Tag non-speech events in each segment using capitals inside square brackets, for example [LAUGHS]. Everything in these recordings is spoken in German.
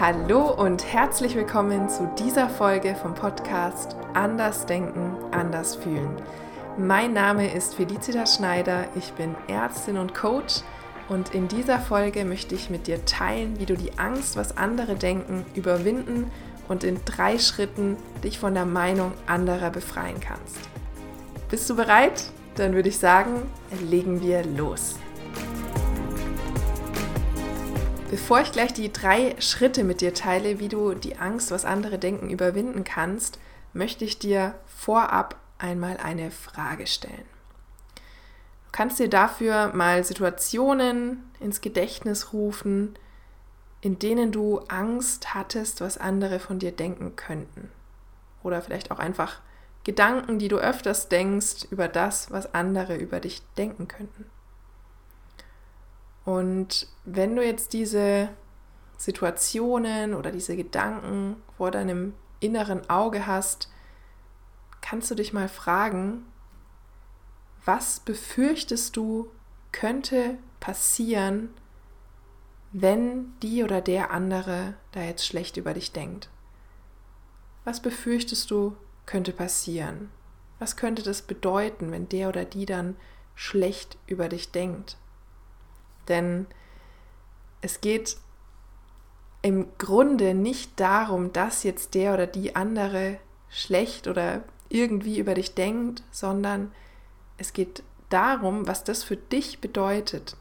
Hallo und herzlich willkommen zu dieser Folge vom Podcast Anders Denken, Anders Fühlen. Mein Name ist Felicitas Schneider, ich bin Ärztin und Coach und in dieser Folge möchte ich mit dir teilen, wie du die Angst, was andere denken, überwinden und in drei Schritten dich von der Meinung anderer befreien kannst. Bist du bereit? Dann würde ich sagen, legen wir los. Bevor ich gleich die drei Schritte mit dir teile, wie du die Angst, was andere denken, überwinden kannst, möchte ich dir vorab einmal eine Frage stellen. Du kannst dir dafür mal Situationen ins Gedächtnis rufen, in denen du Angst hattest, was andere von dir denken könnten. Oder vielleicht auch einfach Gedanken, die du öfters denkst über das, was andere über dich denken könnten. Und wenn du jetzt diese Situationen oder diese Gedanken vor deinem inneren Auge hast, kannst du dich mal fragen, was befürchtest du könnte passieren, wenn die oder der andere da jetzt schlecht über dich denkt? Was befürchtest du könnte passieren? Was könnte das bedeuten, wenn der oder die dann schlecht über dich denkt? Denn es geht im Grunde nicht darum, dass jetzt der oder die andere schlecht oder irgendwie über dich denkt, sondern es geht darum, was das für dich bedeutet,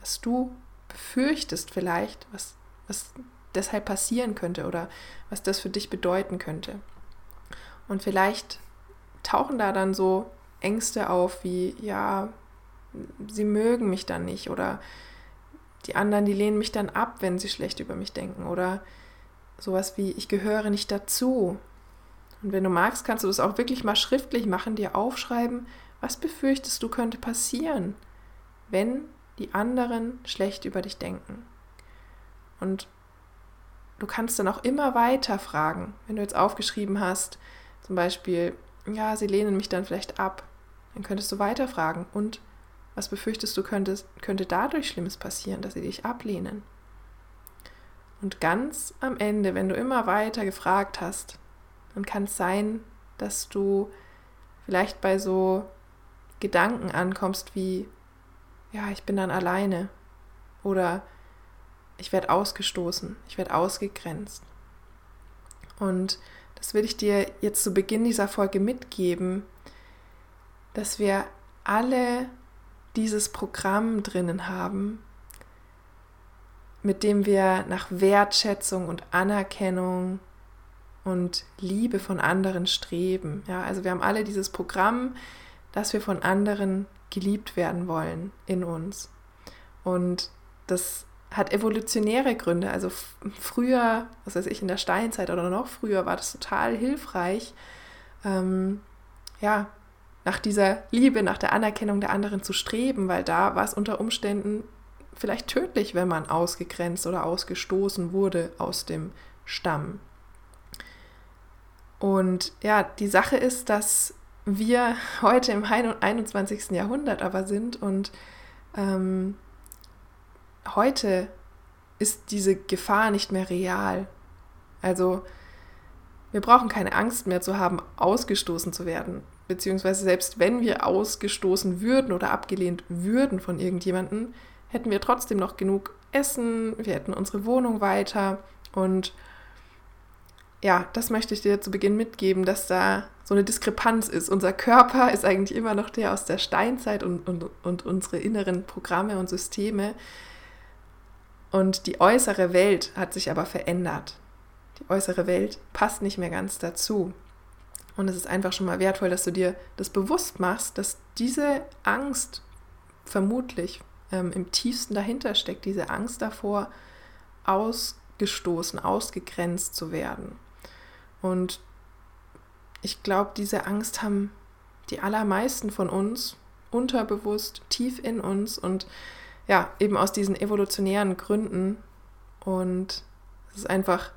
was du befürchtest vielleicht, was, was deshalb passieren könnte oder was das für dich bedeuten könnte. Und vielleicht tauchen da dann so Ängste auf wie, ja, sie mögen mich dann nicht oder die anderen, die lehnen mich dann ab, wenn sie schlecht über mich denken oder sowas wie, ich gehöre nicht dazu. Und wenn du magst, kannst du das auch wirklich mal schriftlich machen, dir aufschreiben, was befürchtest du könnte passieren, wenn die anderen schlecht über dich denken. Und du kannst dann auch immer weiter fragen, wenn du jetzt aufgeschrieben hast, zum Beispiel, ja, sie lehnen mich dann vielleicht ab, dann könntest du weiter fragen und was befürchtest du, könnte, könnte dadurch Schlimmes passieren, dass sie dich ablehnen? Und ganz am Ende, wenn du immer weiter gefragt hast, dann kann es sein, dass du vielleicht bei so Gedanken ankommst wie, ja, ich bin dann alleine oder ich werde ausgestoßen, ich werde ausgegrenzt. Und das will ich dir jetzt zu Beginn dieser Folge mitgeben, dass wir alle dieses Programm drinnen haben, mit dem wir nach Wertschätzung und Anerkennung und Liebe von anderen streben. Ja, also wir haben alle dieses Programm, dass wir von anderen geliebt werden wollen in uns. Und das hat evolutionäre Gründe. Also früher, was weiß ich, in der Steinzeit oder noch früher war das total hilfreich, ähm, ja, nach dieser Liebe, nach der Anerkennung der anderen zu streben, weil da war es unter Umständen vielleicht tödlich, wenn man ausgegrenzt oder ausgestoßen wurde aus dem Stamm. Und ja, die Sache ist, dass wir heute im 21. Jahrhundert aber sind und ähm, heute ist diese Gefahr nicht mehr real. Also wir brauchen keine Angst mehr zu haben, ausgestoßen zu werden beziehungsweise selbst wenn wir ausgestoßen würden oder abgelehnt würden von irgendjemandem, hätten wir trotzdem noch genug Essen, wir hätten unsere Wohnung weiter und ja, das möchte ich dir zu Beginn mitgeben, dass da so eine Diskrepanz ist. Unser Körper ist eigentlich immer noch der aus der Steinzeit und, und, und unsere inneren Programme und Systeme. Und die äußere Welt hat sich aber verändert. Die äußere Welt passt nicht mehr ganz dazu. Und es ist einfach schon mal wertvoll, dass du dir das bewusst machst, dass diese Angst vermutlich ähm, im tiefsten dahinter steckt, diese Angst davor, ausgestoßen, ausgegrenzt zu werden. Und ich glaube, diese Angst haben die allermeisten von uns unterbewusst, tief in uns und ja, eben aus diesen evolutionären Gründen. Und es ist einfach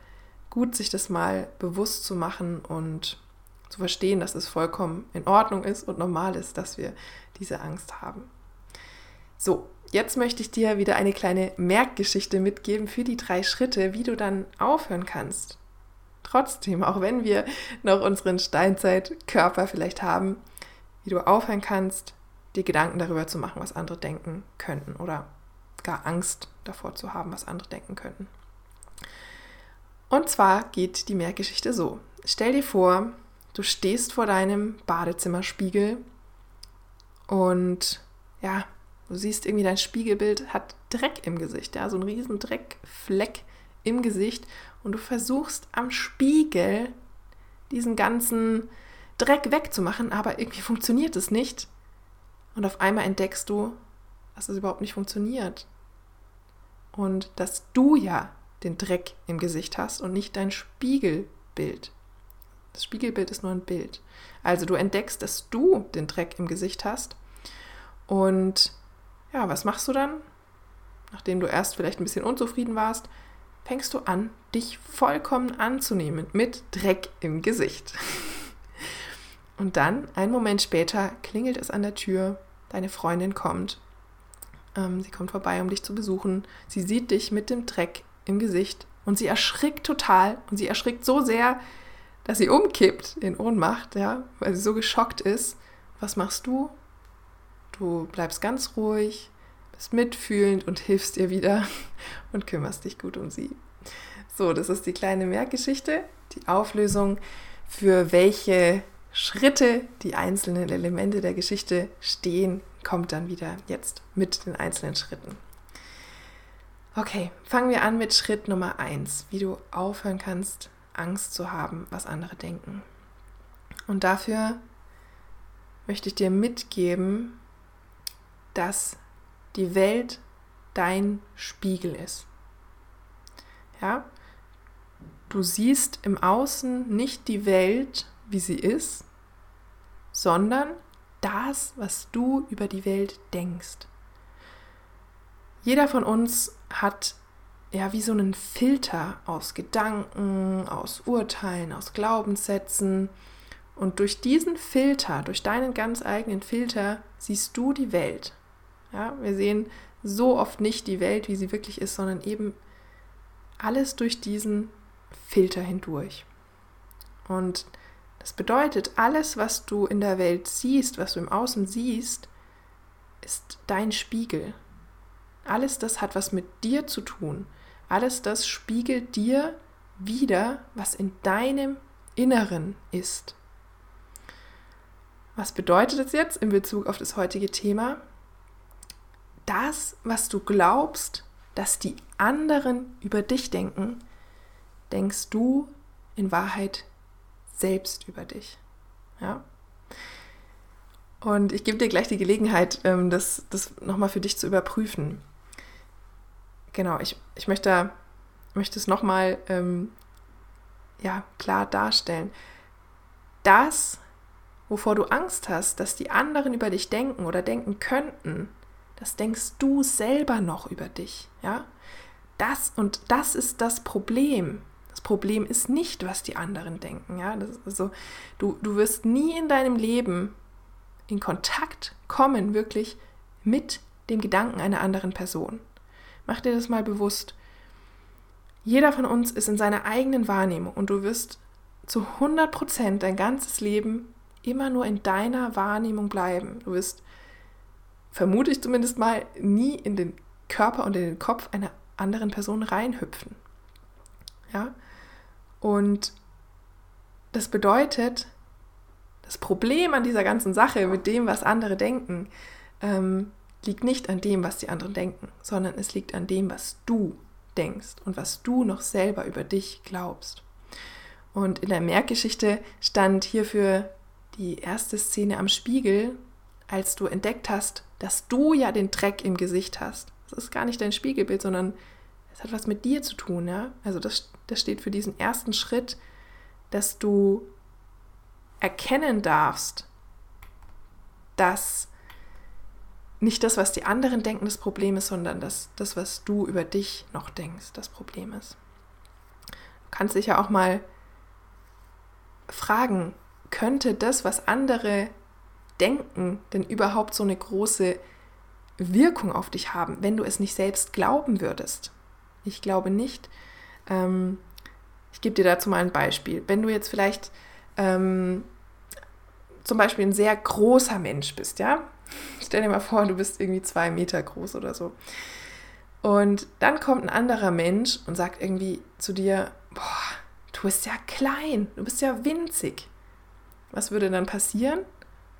gut, sich das mal bewusst zu machen und zu verstehen, dass es vollkommen in Ordnung ist und normal ist, dass wir diese Angst haben. So, jetzt möchte ich dir wieder eine kleine Merkgeschichte mitgeben für die drei Schritte, wie du dann aufhören kannst. Trotzdem, auch wenn wir noch unseren Steinzeitkörper vielleicht haben, wie du aufhören kannst, dir Gedanken darüber zu machen, was andere denken könnten oder gar Angst davor zu haben, was andere denken könnten. Und zwar geht die Merkgeschichte so. Stell dir vor, du stehst vor deinem Badezimmerspiegel und ja, du siehst irgendwie dein Spiegelbild hat Dreck im Gesicht, ja, so ein riesen Dreckfleck im Gesicht und du versuchst am Spiegel diesen ganzen Dreck wegzumachen, aber irgendwie funktioniert es nicht. Und auf einmal entdeckst du, dass es überhaupt nicht funktioniert. Und dass du ja den Dreck im Gesicht hast und nicht dein Spiegelbild. Das Spiegelbild ist nur ein Bild. Also du entdeckst, dass du den Dreck im Gesicht hast. Und ja, was machst du dann? Nachdem du erst vielleicht ein bisschen unzufrieden warst, fängst du an, dich vollkommen anzunehmen mit Dreck im Gesicht. [LAUGHS] Und dann, einen Moment später, klingelt es an der Tür, deine Freundin kommt. Ähm, sie kommt vorbei, um dich zu besuchen. Sie sieht dich mit dem Dreck im Gesicht und sie erschrickt total und sie erschrickt so sehr, dass sie umkippt in Ohnmacht, ja, weil sie so geschockt ist. Was machst du? Du bleibst ganz ruhig, bist mitfühlend und hilfst ihr wieder [LAUGHS] und kümmerst dich gut um sie. So, das ist die kleine Merkgeschichte, die Auflösung, für welche Schritte die einzelnen Elemente der Geschichte stehen, kommt dann wieder jetzt mit den einzelnen Schritten. Okay, fangen wir an mit Schritt Nummer 1, wie du aufhören kannst, Angst zu haben, was andere denken. Und dafür möchte ich dir mitgeben, dass die Welt dein Spiegel ist. Ja? Du siehst im Außen nicht die Welt, wie sie ist, sondern das, was du über die Welt denkst. Jeder von uns hat ja wie so einen Filter aus Gedanken, aus Urteilen, aus Glaubenssätzen. Und durch diesen Filter, durch deinen ganz eigenen Filter, siehst du die Welt. Ja, wir sehen so oft nicht die Welt, wie sie wirklich ist, sondern eben alles durch diesen Filter hindurch. Und das bedeutet, alles, was du in der Welt siehst, was du im Außen siehst, ist dein Spiegel. Alles das hat was mit dir zu tun. Alles das spiegelt dir wieder, was in deinem Inneren ist. Was bedeutet das jetzt in Bezug auf das heutige Thema? Das, was du glaubst, dass die anderen über dich denken, denkst du in Wahrheit selbst über dich. Ja? Und ich gebe dir gleich die Gelegenheit, ähm, das, das nochmal für dich zu überprüfen. Genau, ich, ich möchte, möchte es nochmal ähm, ja, klar darstellen. Das, wovor du Angst hast, dass die anderen über dich denken oder denken könnten, das denkst du selber noch über dich. Ja? Das und das ist das Problem. Das Problem ist nicht, was die anderen denken. Ja? Das also, du, du wirst nie in deinem Leben in Kontakt kommen, wirklich mit dem Gedanken einer anderen Person. Mach dir das mal bewusst. Jeder von uns ist in seiner eigenen Wahrnehmung und du wirst zu 100 Prozent dein ganzes Leben immer nur in deiner Wahrnehmung bleiben. Du wirst, vermute ich zumindest mal, nie in den Körper und in den Kopf einer anderen Person reinhüpfen. Ja? Und das bedeutet, das Problem an dieser ganzen Sache mit dem, was andere denken, ähm, liegt nicht an dem, was die anderen denken, sondern es liegt an dem, was du denkst und was du noch selber über dich glaubst. Und in der Merkgeschichte stand hierfür die erste Szene am Spiegel, als du entdeckt hast, dass du ja den Dreck im Gesicht hast. Das ist gar nicht dein Spiegelbild, sondern es hat was mit dir zu tun. Ja? Also das, das steht für diesen ersten Schritt, dass du erkennen darfst, dass nicht das, was die anderen denken, das Problem ist, sondern dass das, was du über dich noch denkst, das Problem ist. Du kannst dich ja auch mal fragen, könnte das, was andere denken, denn überhaupt so eine große Wirkung auf dich haben, wenn du es nicht selbst glauben würdest. Ich glaube nicht. Ähm, ich gebe dir dazu mal ein Beispiel. Wenn du jetzt vielleicht ähm, zum Beispiel ein sehr großer Mensch bist, ja, stell dir mal vor, du bist irgendwie zwei Meter groß oder so. Und dann kommt ein anderer Mensch und sagt irgendwie zu dir, boah, du bist ja klein, du bist ja winzig. Was würde dann passieren?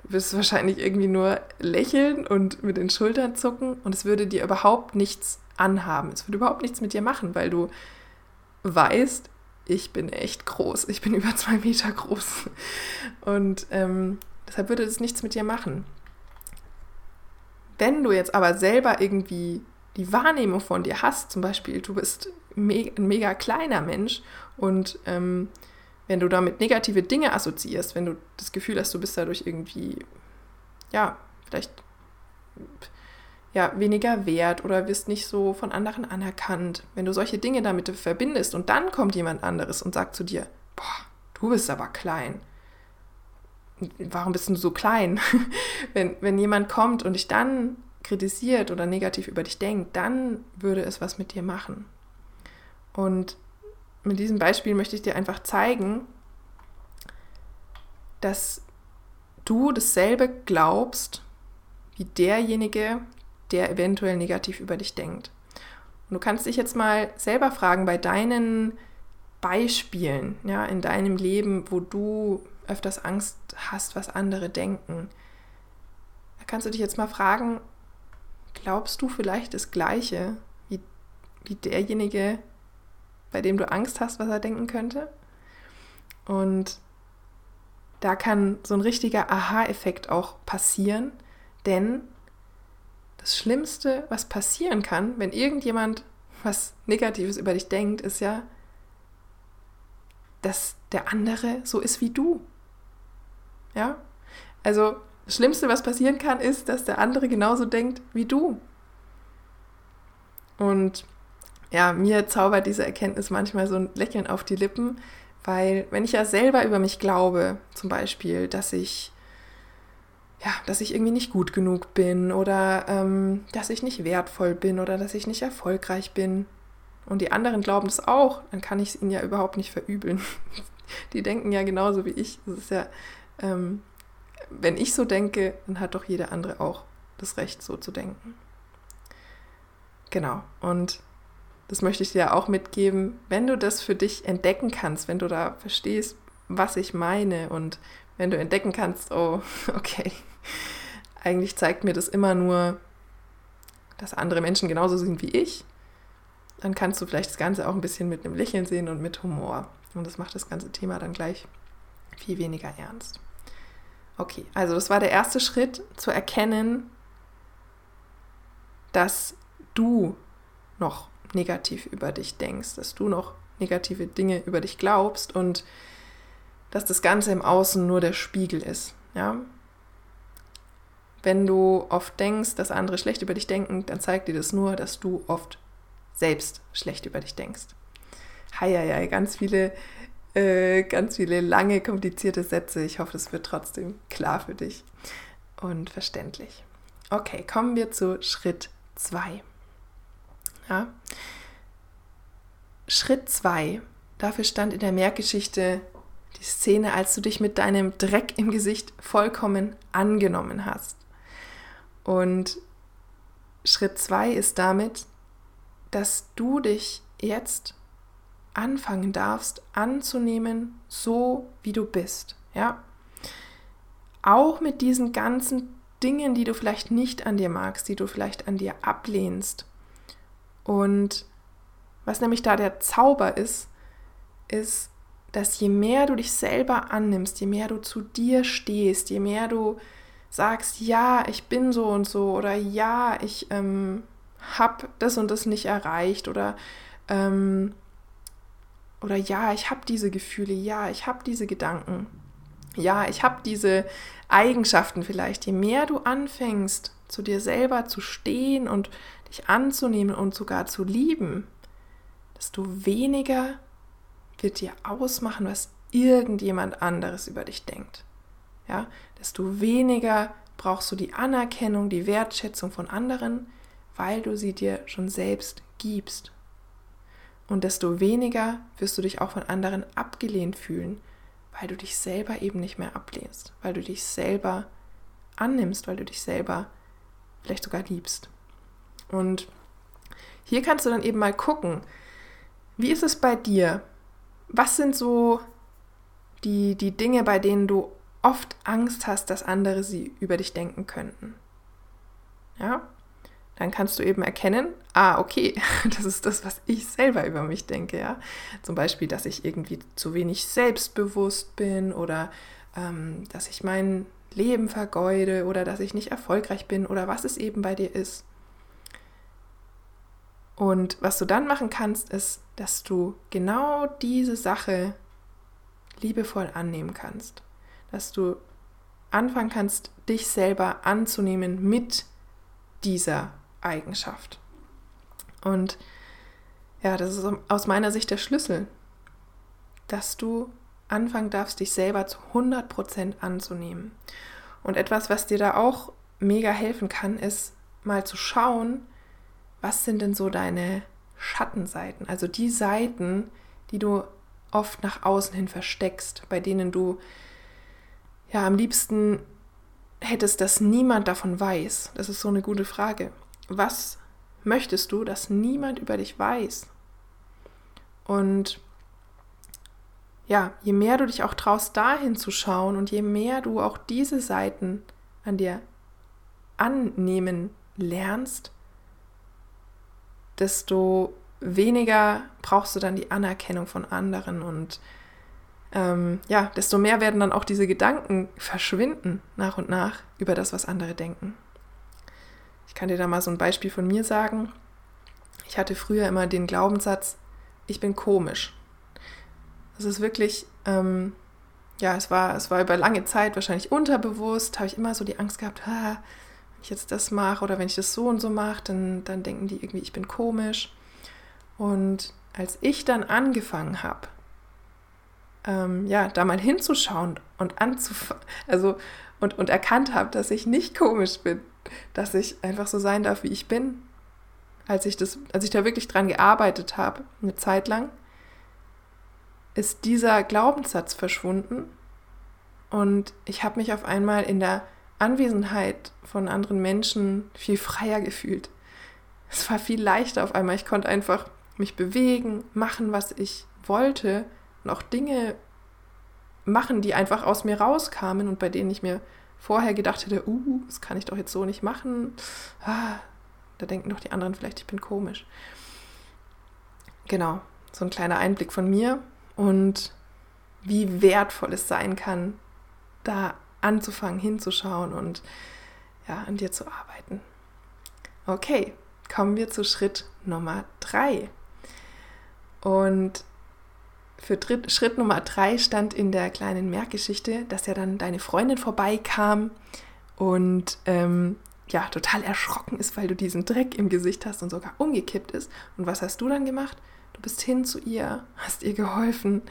Du wirst wahrscheinlich irgendwie nur lächeln und mit den Schultern zucken und es würde dir überhaupt nichts anhaben. Es würde überhaupt nichts mit dir machen, weil du weißt, ich bin echt groß. Ich bin [LAUGHS] über zwei Meter groß. Und ähm, deshalb würde es nichts mit dir machen. Wenn du jetzt aber selber irgendwie die Wahrnehmung von dir hast, zum Beispiel, du bist me ein mega kleiner Mensch und ähm, wenn du damit negative Dinge assoziierst, wenn du das Gefühl hast, du bist dadurch irgendwie, ja, vielleicht ja, weniger wert oder wirst nicht so von anderen anerkannt, wenn du solche Dinge damit verbindest und dann kommt jemand anderes und sagt zu dir, boah, du bist aber klein. Warum bist du so klein? [LAUGHS] wenn, wenn jemand kommt und dich dann kritisiert oder negativ über dich denkt, dann würde es was mit dir machen. Und mit diesem Beispiel möchte ich dir einfach zeigen, dass du dasselbe glaubst wie derjenige, der eventuell negativ über dich denkt. Und du kannst dich jetzt mal selber fragen bei deinen Beispielen, ja, in deinem Leben, wo du öfters Angst hast, was andere denken. Da kannst du dich jetzt mal fragen, glaubst du vielleicht das Gleiche wie, wie derjenige, bei dem du Angst hast, was er denken könnte? Und da kann so ein richtiger Aha-Effekt auch passieren, denn das Schlimmste, was passieren kann, wenn irgendjemand was Negatives über dich denkt, ist ja, dass der andere so ist wie du. Ja? Also, das Schlimmste, was passieren kann, ist, dass der andere genauso denkt wie du. Und ja, mir zaubert diese Erkenntnis manchmal so ein Lächeln auf die Lippen, weil wenn ich ja selber über mich glaube, zum Beispiel, dass ich ja, dass ich irgendwie nicht gut genug bin oder ähm, dass ich nicht wertvoll bin oder dass ich nicht erfolgreich bin. Und die anderen glauben es auch, dann kann ich es ihnen ja überhaupt nicht verübeln. [LAUGHS] die denken ja genauso wie ich. Das ist ja, ähm, wenn ich so denke, dann hat doch jeder andere auch das Recht, so zu denken. Genau. Und das möchte ich dir auch mitgeben, wenn du das für dich entdecken kannst, wenn du da verstehst, was ich meine und wenn du entdecken kannst, oh, [LAUGHS] okay, eigentlich zeigt mir das immer nur, dass andere Menschen genauso sind wie ich, dann kannst du vielleicht das Ganze auch ein bisschen mit einem Lächeln sehen und mit Humor. Und das macht das ganze Thema dann gleich viel weniger ernst. Okay, also das war der erste Schritt, zu erkennen, dass du noch negativ über dich denkst, dass du noch negative Dinge über dich glaubst und dass das Ganze im Außen nur der Spiegel ist. Ja? Wenn du oft denkst, dass andere schlecht über dich denken, dann zeigt dir das nur, dass du oft selbst schlecht über dich denkst. Heieiei, ganz viele, äh, ganz viele lange, komplizierte Sätze. Ich hoffe, es wird trotzdem klar für dich und verständlich. Okay, kommen wir zu Schritt 2. Ja. Schritt 2, dafür stand in der Merkgeschichte die Szene, als du dich mit deinem Dreck im Gesicht vollkommen angenommen hast. Und Schritt zwei ist damit, dass du dich jetzt anfangen darfst anzunehmen, so wie du bist. Ja? Auch mit diesen ganzen Dingen, die du vielleicht nicht an dir magst, die du vielleicht an dir ablehnst. Und was nämlich da der Zauber ist, ist, dass je mehr du dich selber annimmst, je mehr du zu dir stehst, je mehr du sagst, ja, ich bin so und so oder ja, ich ähm, habe das und das nicht erreicht oder ähm, oder ja, ich habe diese Gefühle, ja, ich habe diese Gedanken, ja, ich habe diese Eigenschaften vielleicht. Je mehr du anfängst, zu dir selber zu stehen und dich anzunehmen und sogar zu lieben, desto weniger wird dir ausmachen, was irgendjemand anderes über dich denkt. Ja, desto weniger brauchst du die Anerkennung, die Wertschätzung von anderen, weil du sie dir schon selbst gibst. Und desto weniger wirst du dich auch von anderen abgelehnt fühlen, weil du dich selber eben nicht mehr ablehnst, weil du dich selber annimmst, weil du dich selber vielleicht sogar liebst. Und hier kannst du dann eben mal gucken, wie ist es bei dir? Was sind so die, die Dinge, bei denen du oft Angst hast, dass andere sie über dich denken könnten? Ja, dann kannst du eben erkennen, ah, okay, [LAUGHS] das ist das, was ich selber über mich denke, ja. Zum Beispiel, dass ich irgendwie zu wenig selbstbewusst bin oder ähm, dass ich mein Leben vergeude oder dass ich nicht erfolgreich bin oder was es eben bei dir ist. Und was du dann machen kannst, ist, dass du genau diese Sache liebevoll annehmen kannst. Dass du anfangen kannst, dich selber anzunehmen mit dieser Eigenschaft. Und ja, das ist aus meiner Sicht der Schlüssel, dass du anfangen darfst, dich selber zu 100% anzunehmen. Und etwas, was dir da auch mega helfen kann, ist mal zu schauen, was sind denn so deine Schattenseiten, also die Seiten, die du oft nach außen hin versteckst, bei denen du ja am liebsten hättest, dass niemand davon weiß. Das ist so eine gute Frage. Was möchtest du, dass niemand über dich weiß? Und ja, je mehr du dich auch traust, dahin zu schauen und je mehr du auch diese Seiten an dir annehmen lernst, desto weniger brauchst du dann die Anerkennung von anderen und ähm, ja, desto mehr werden dann auch diese Gedanken verschwinden nach und nach über das, was andere denken. Ich kann dir da mal so ein Beispiel von mir sagen. Ich hatte früher immer den Glaubenssatz, ich bin komisch. Das ist wirklich, ähm, ja, es war, es war über lange Zeit wahrscheinlich unterbewusst, habe ich immer so die Angst gehabt, ha, wenn ich jetzt das mache oder wenn ich das so und so mache, dann, dann denken die irgendwie, ich bin komisch. Und als ich dann angefangen habe, ähm, ja, da mal hinzuschauen und anzufangen, also und, und erkannt habe, dass ich nicht komisch bin, dass ich einfach so sein darf, wie ich bin, als ich das, als ich da wirklich dran gearbeitet habe, eine Zeit lang, ist dieser Glaubenssatz verschwunden und ich habe mich auf einmal in der Anwesenheit von anderen Menschen viel freier gefühlt. Es war viel leichter auf einmal. Ich konnte einfach mich bewegen, machen, was ich wollte und auch Dinge machen, die einfach aus mir rauskamen und bei denen ich mir vorher gedacht hätte, uh, das kann ich doch jetzt so nicht machen. Ah, da denken doch die anderen vielleicht, ich bin komisch. Genau, so ein kleiner Einblick von mir und wie wertvoll es sein kann, da anzufangen, hinzuschauen und ja, an dir zu arbeiten. Okay, kommen wir zu Schritt Nummer drei. Und für Dritt, Schritt Nummer drei stand in der kleinen Merkgeschichte, dass ja dann deine Freundin vorbeikam und ähm, ja, total erschrocken ist, weil du diesen Dreck im Gesicht hast und sogar umgekippt ist. Und was hast du dann gemacht? Du bist hin zu ihr, hast ihr geholfen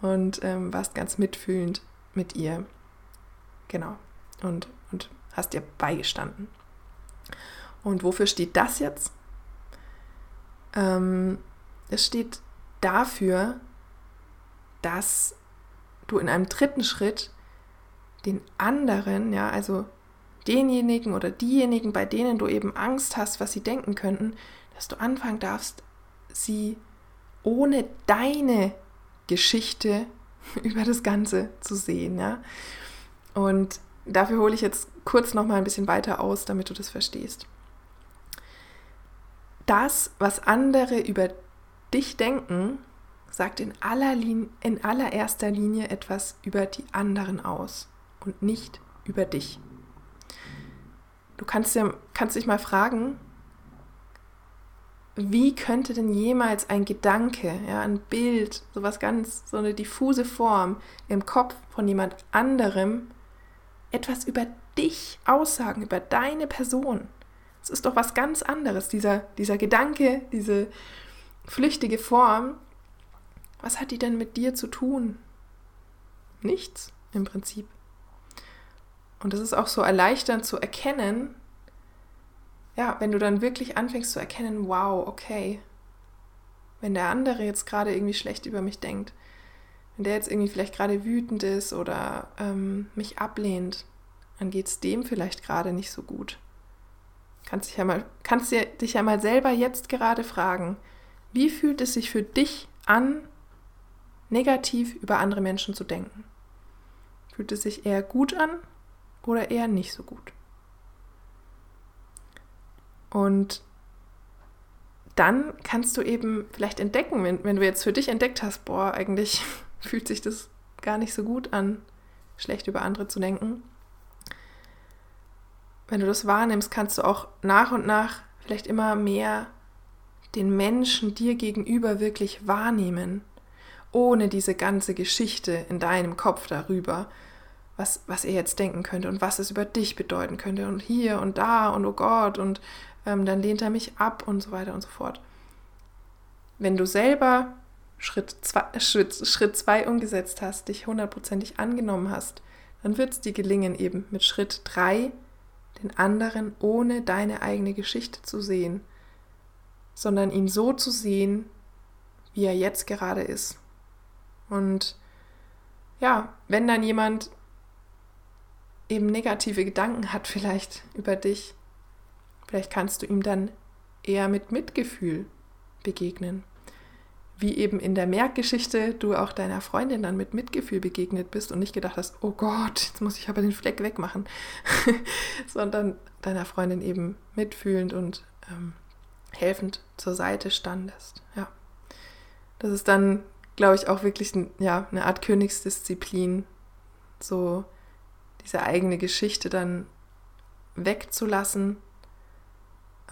und ähm, warst ganz mitfühlend mit ihr. Genau. Und, und hast ihr beigestanden. Und wofür steht das jetzt? Ähm, es steht dafür, dass du in einem dritten Schritt den anderen, ja, also denjenigen oder diejenigen, bei denen du eben Angst hast, was sie denken könnten, dass du anfangen darfst, sie ohne deine Geschichte [LAUGHS] über das Ganze zu sehen, ja. Und dafür hole ich jetzt kurz noch mal ein bisschen weiter aus, damit du das verstehst. Das, was andere über dich denken, sagt in, aller Linie, in allererster Linie etwas über die anderen aus und nicht über dich. Du kannst, ja, kannst dich mal fragen, wie könnte denn jemals ein Gedanke, ja, ein Bild, sowas ganz, so eine diffuse Form im Kopf von jemand anderem etwas über dich aussagen, über deine Person? Es ist doch was ganz anderes, dieser, dieser Gedanke, diese flüchtige Form was hat die denn mit dir zu tun? Nichts im Prinzip. Und das ist auch so erleichternd zu erkennen, ja, wenn du dann wirklich anfängst zu erkennen, wow, okay, wenn der andere jetzt gerade irgendwie schlecht über mich denkt, wenn der jetzt irgendwie vielleicht gerade wütend ist oder ähm, mich ablehnt, dann geht es dem vielleicht gerade nicht so gut. Kannst dich ja mal, kannst dich ja mal selber jetzt gerade fragen, wie fühlt es sich für dich an, negativ über andere Menschen zu denken? Fühlt es sich eher gut an oder eher nicht so gut? Und dann kannst du eben vielleicht entdecken, wenn, wenn du jetzt für dich entdeckt hast, boah, eigentlich [LAUGHS] fühlt sich das gar nicht so gut an, schlecht über andere zu denken. Wenn du das wahrnimmst, kannst du auch nach und nach vielleicht immer mehr den Menschen dir gegenüber wirklich wahrnehmen, ohne diese ganze Geschichte in deinem Kopf darüber, was, was er jetzt denken könnte und was es über dich bedeuten könnte und hier und da und oh Gott und ähm, dann lehnt er mich ab und so weiter und so fort. Wenn du selber Schritt zwei, Schritt, Schritt umgesetzt hast, dich hundertprozentig angenommen hast, dann wird es dir gelingen, eben mit Schritt drei den anderen ohne deine eigene Geschichte zu sehen, sondern ihn so zu sehen, wie er jetzt gerade ist. Und ja, wenn dann jemand eben negative Gedanken hat vielleicht über dich, vielleicht kannst du ihm dann eher mit Mitgefühl begegnen. Wie eben in der Merkgeschichte du auch deiner Freundin dann mit Mitgefühl begegnet bist und nicht gedacht hast, oh Gott, jetzt muss ich aber den Fleck wegmachen, [LAUGHS] sondern deiner Freundin eben mitfühlend und ähm, helfend zur Seite standest. Ja. Das ist dann, glaube ich, auch wirklich ein, ja, eine Art Königsdisziplin, so diese eigene Geschichte dann wegzulassen,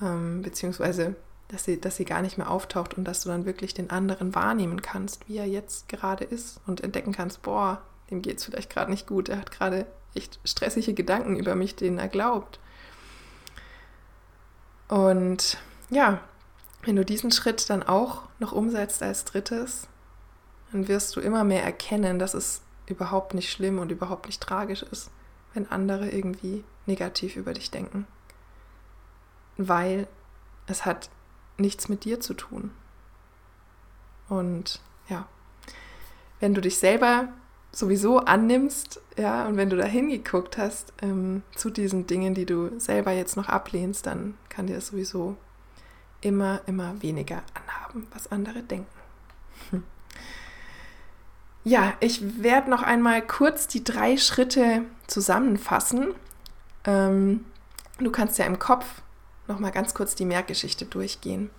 ähm, beziehungsweise dass sie, dass sie gar nicht mehr auftaucht und dass du dann wirklich den anderen wahrnehmen kannst, wie er jetzt gerade ist und entdecken kannst, boah, dem geht es vielleicht gerade nicht gut, er hat gerade echt stressige Gedanken über mich, denen er glaubt. Und ja, wenn du diesen Schritt dann auch noch umsetzt als drittes, dann wirst du immer mehr erkennen, dass es überhaupt nicht schlimm und überhaupt nicht tragisch ist, wenn andere irgendwie negativ über dich denken. Weil es hat nichts mit dir zu tun. Und ja, wenn du dich selber sowieso annimmst, ja, und wenn du da hingeguckt hast ähm, zu diesen Dingen, die du selber jetzt noch ablehnst, dann kann dir sowieso immer, immer weniger anhaben, was andere denken. Hm. [LAUGHS] Ja, ich werde noch einmal kurz die drei Schritte zusammenfassen. Ähm, du kannst ja im Kopf noch mal ganz kurz die Merkgeschichte durchgehen.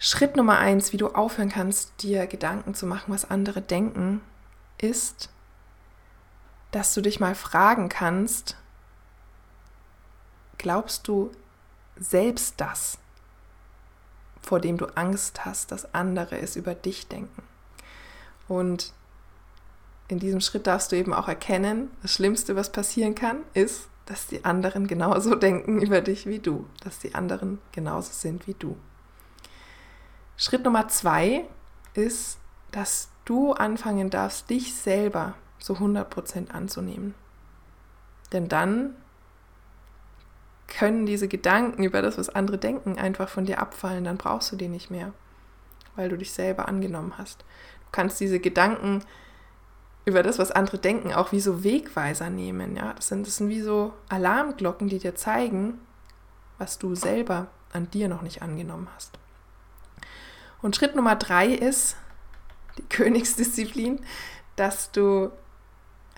Schritt Nummer eins, wie du aufhören kannst, dir Gedanken zu machen, was andere denken, ist, dass du dich mal fragen kannst, glaubst du selbst das? vor dem du Angst hast, dass andere es über dich denken. Und in diesem Schritt darfst du eben auch erkennen, das Schlimmste, was passieren kann, ist, dass die anderen genauso [LAUGHS] denken über dich wie du, dass die anderen genauso sind wie du. Schritt Nummer zwei ist, dass du anfangen darfst, dich selber so 100% anzunehmen. Denn dann können diese Gedanken über das, was andere denken, einfach von dir abfallen. Dann brauchst du die nicht mehr, weil du dich selber angenommen hast. Kannst diese Gedanken über das, was andere denken, auch wie so Wegweiser nehmen. Ja? Das, sind, das sind wie so Alarmglocken, die dir zeigen, was du selber an dir noch nicht angenommen hast. Und Schritt Nummer drei ist die [LAUGHS] Königsdisziplin, dass du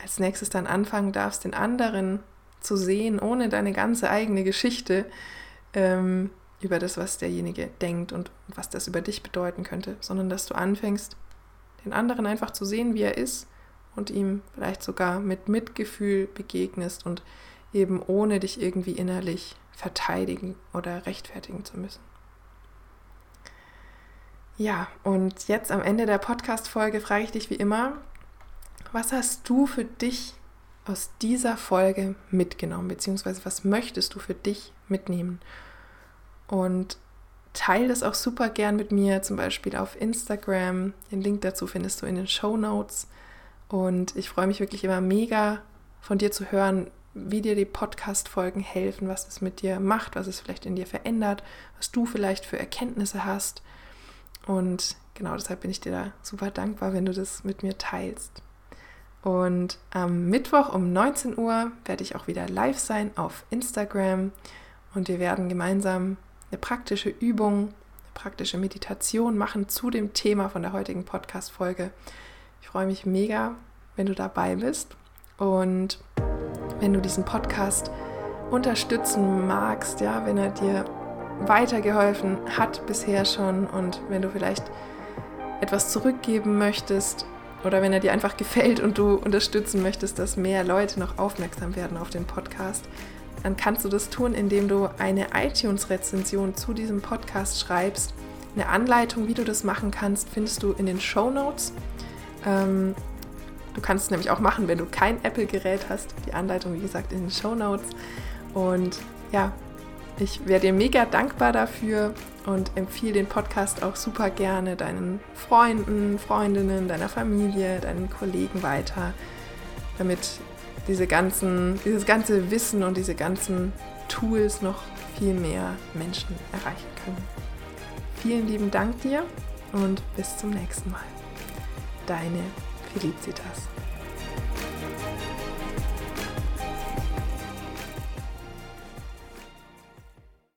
als nächstes dann anfangen darfst, den anderen zu sehen, ohne deine ganze eigene Geschichte ähm, über das, was derjenige denkt und was das über dich bedeuten könnte, sondern dass du anfängst, den anderen einfach zu sehen, wie er ist und ihm vielleicht sogar mit Mitgefühl begegnest und eben ohne dich irgendwie innerlich verteidigen oder rechtfertigen zu müssen. Ja, und jetzt am Ende der Podcast-Folge frage ich dich wie immer, was hast du für dich aus dieser Folge mitgenommen, beziehungsweise was möchtest du für dich mitnehmen? Und teile das auch super gern mit mir, zum Beispiel auf Instagram. Den Link dazu findest du in den Show Notes. Und ich freue mich wirklich immer mega von dir zu hören, wie dir die Podcast-Folgen helfen, was es mit dir macht, was es vielleicht in dir verändert, was du vielleicht für Erkenntnisse hast. Und genau deshalb bin ich dir da super dankbar, wenn du das mit mir teilst. Und am Mittwoch um 19 Uhr werde ich auch wieder live sein auf Instagram und wir werden gemeinsam eine praktische Übung, eine praktische Meditation machen zu dem Thema von der heutigen Podcast-Folge. Ich freue mich mega, wenn du dabei bist und wenn du diesen Podcast unterstützen magst, ja, wenn er dir weitergeholfen hat bisher schon und wenn du vielleicht etwas zurückgeben möchtest oder wenn er dir einfach gefällt und du unterstützen möchtest, dass mehr Leute noch aufmerksam werden auf den Podcast, dann kannst du das tun, indem du eine iTunes-Rezension zu diesem Podcast schreibst. Eine Anleitung, wie du das machen kannst, findest du in den Show Notes. Ähm, du kannst es nämlich auch machen, wenn du kein Apple-Gerät hast. Die Anleitung, wie gesagt, in den Show Notes. Und ja, ich wäre dir mega dankbar dafür und empfehle den Podcast auch super gerne deinen Freunden, Freundinnen, deiner Familie, deinen Kollegen weiter, damit diese ganzen, dieses ganze Wissen und diese ganzen Tools noch viel mehr Menschen erreichen können. Vielen lieben Dank dir und bis zum nächsten Mal. Deine Felicitas.